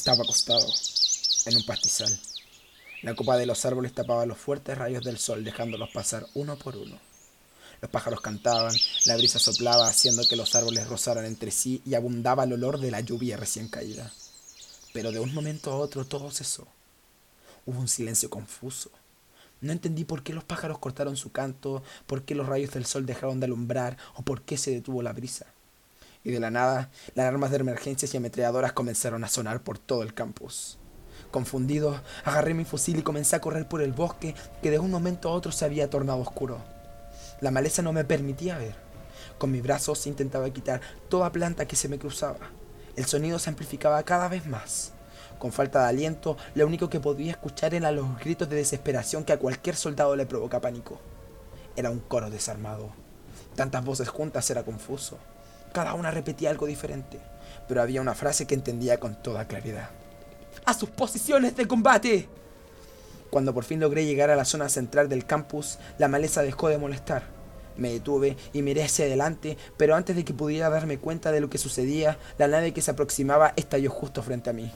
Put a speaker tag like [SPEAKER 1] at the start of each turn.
[SPEAKER 1] Estaba acostado en un pastizal. La copa de los árboles tapaba los fuertes rayos del sol, dejándolos pasar uno por uno. Los pájaros cantaban, la brisa soplaba, haciendo que los árboles rozaran entre sí y abundaba el olor de la lluvia recién caída. Pero de un momento a otro todo cesó. Hubo un silencio confuso. No entendí por qué los pájaros cortaron su canto, por qué los rayos del sol dejaron de alumbrar o por qué se detuvo la brisa. Y de la nada, las alarmas de emergencias y ametralladoras comenzaron a sonar por todo el campus. Confundido, agarré mi fusil y comencé a correr por el bosque que de un momento a otro se había tornado oscuro. La maleza no me permitía ver. Con mis brazos intentaba quitar toda planta que se me cruzaba. El sonido se amplificaba cada vez más. Con falta de aliento, lo único que podía escuchar eran los gritos de desesperación que a cualquier soldado le provoca pánico. Era un coro desarmado. Tantas voces juntas era confuso. Cada una repetía algo diferente, pero había una frase que entendía con toda claridad. ¡A sus posiciones de combate! Cuando por fin logré llegar a la zona central del campus, la maleza dejó de molestar. Me detuve y miré hacia adelante, pero antes de que pudiera darme cuenta de lo que sucedía, la nave que se aproximaba estalló justo frente a mí.